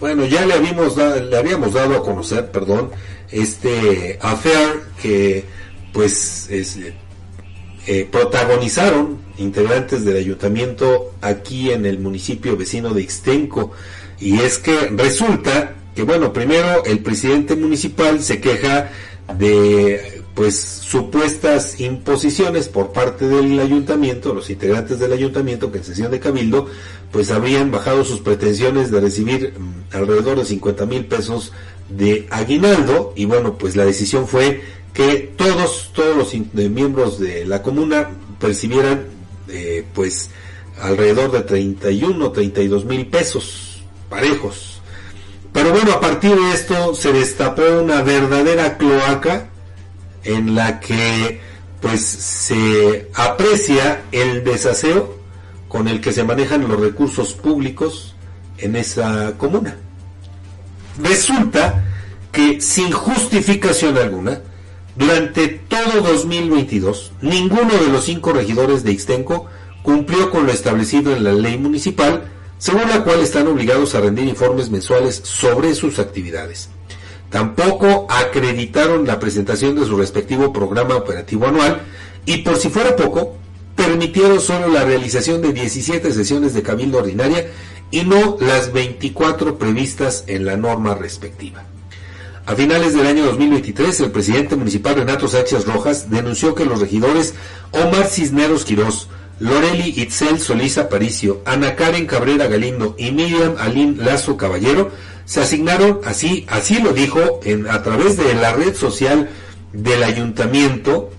bueno, ya le habíamos, le habíamos dado a conocer, perdón, este affair que pues es, eh, protagonizaron integrantes del ayuntamiento aquí en el municipio vecino de Ixtenco. Y es que resulta que, bueno, primero el presidente municipal se queja de pues supuestas imposiciones por parte del ayuntamiento, los integrantes del ayuntamiento que en sesión de cabildo pues habrían bajado sus pretensiones de recibir mm, alrededor de 50 mil pesos de aguinaldo. Y bueno pues la decisión fue que todos todos los miembros de la comuna percibieran eh, pues alrededor de 31 32 mil pesos parejos. Pero bueno a partir de esto se destapó una verdadera cloaca en la que pues se aprecia el desaseo con el que se manejan los recursos públicos en esa comuna. Resulta que sin justificación alguna, durante todo 2022, ninguno de los cinco regidores de Ixtenco cumplió con lo establecido en la ley municipal, según la cual están obligados a rendir informes mensuales sobre sus actividades. Tampoco acreditaron la presentación de su respectivo programa operativo anual y por si fuera poco, permitieron solo la realización de 17 sesiones de cabildo ordinaria y no las 24 previstas en la norma respectiva. A finales del año 2023, el presidente municipal Renato Sánchez Rojas denunció que los regidores Omar Cisneros Quirós, Loreli Itzel Solís Aparicio, Ana Karen Cabrera Galindo y Miriam Alín Lazo Caballero se asignaron, así, así lo dijo en, a través de la red social del ayuntamiento,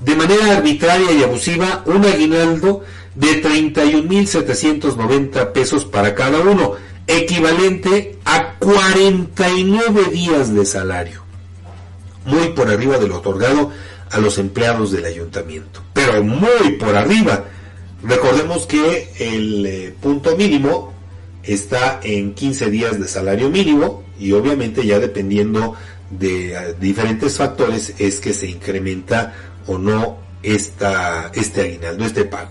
de manera arbitraria y abusiva, un aguinaldo de 31.790 pesos para cada uno, equivalente a 49 días de salario, muy por arriba de lo otorgado a los empleados del ayuntamiento, pero muy por arriba. Recordemos que el eh, punto mínimo está en 15 días de salario mínimo y obviamente ya dependiendo de eh, diferentes factores es que se incrementa o no esta, este aguinaldo, este pago.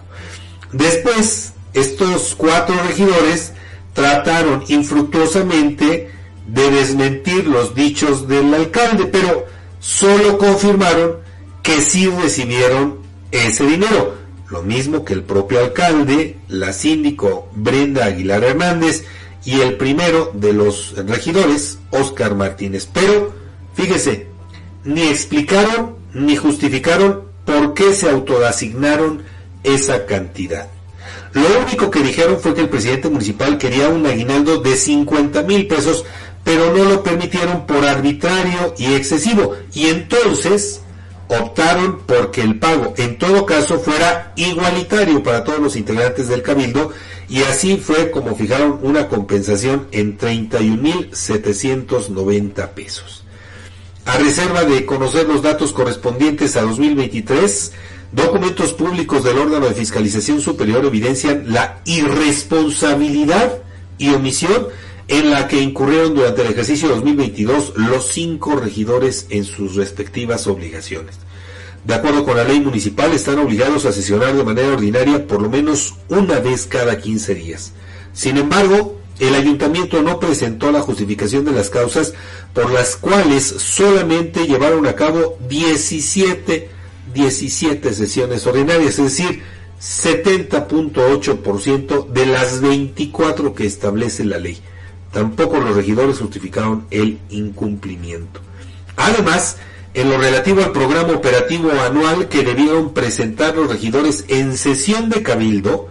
Después, estos cuatro regidores trataron infructuosamente de desmentir los dichos del alcalde, pero solo confirmaron que sí recibieron ese dinero lo mismo que el propio alcalde, la síndico Brenda Aguilar Hernández y el primero de los regidores, Óscar Martínez. Pero, fíjese, ni explicaron ni justificaron por qué se autoasignaron esa cantidad. Lo único que dijeron fue que el presidente municipal quería un aguinaldo de 50 mil pesos, pero no lo permitieron por arbitrario y excesivo. Y entonces optaron porque el pago en todo caso fuera igualitario para todos los integrantes del cabildo y así fue como fijaron una compensación en 31.790 pesos. A reserva de conocer los datos correspondientes a 2023, documentos públicos del órgano de fiscalización superior evidencian la irresponsabilidad y omisión en la que incurrieron durante el ejercicio 2022 los cinco regidores en sus respectivas obligaciones. De acuerdo con la ley municipal, están obligados a sesionar de manera ordinaria por lo menos una vez cada 15 días. Sin embargo, el ayuntamiento no presentó la justificación de las causas por las cuales solamente llevaron a cabo 17, 17 sesiones ordinarias, es decir, 70.8% de las 24 que establece la ley. Tampoco los regidores justificaron el incumplimiento. Además, en lo relativo al programa operativo anual que debieron presentar los regidores en sesión de cabildo,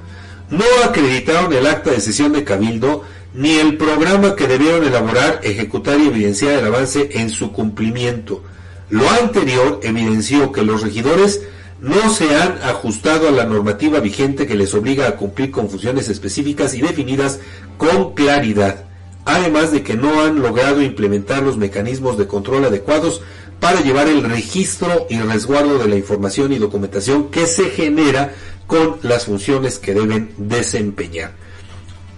no acreditaron el acta de sesión de cabildo ni el programa que debieron elaborar, ejecutar y evidenciar el avance en su cumplimiento. Lo anterior evidenció que los regidores no se han ajustado a la normativa vigente que les obliga a cumplir con funciones específicas y definidas con claridad además de que no han logrado implementar los mecanismos de control adecuados para llevar el registro y resguardo de la información y documentación que se genera con las funciones que deben desempeñar.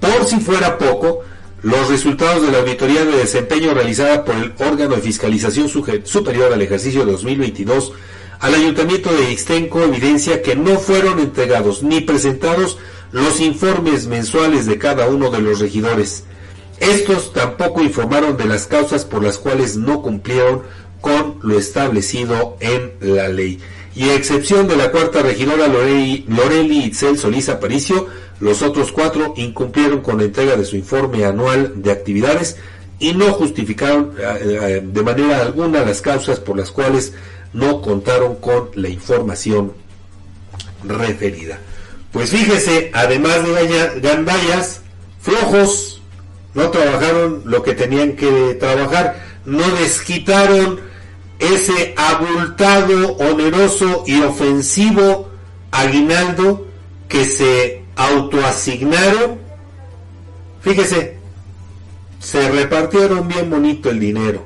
Por si fuera poco, los resultados de la auditoría de desempeño realizada por el órgano de fiscalización superior al ejercicio 2022 al Ayuntamiento de Ixtenco evidencia que no fueron entregados ni presentados los informes mensuales de cada uno de los regidores, Estos tampoco informaron de las causas por las cuales no cumplieron con lo establecido en la ley. Y a excepción de la cuarta regidora Loreli, Itzel Solís Aparicio, los otros cuatro incumplieron con la entrega de su informe anual de actividades y no justificaron eh, eh, de manera alguna las causas por las cuales no contaron con la información referida. Pues fíjese, además de gandallas, flojos, no trabajaron lo que tenían que trabajar, no desquitaron ese abultado, oneroso y ofensivo aguinaldo que se autoasignaron. Fíjese, se repartieron bien bonito el dinero,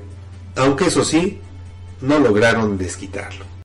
aunque eso sí, no lograron desquitarlo.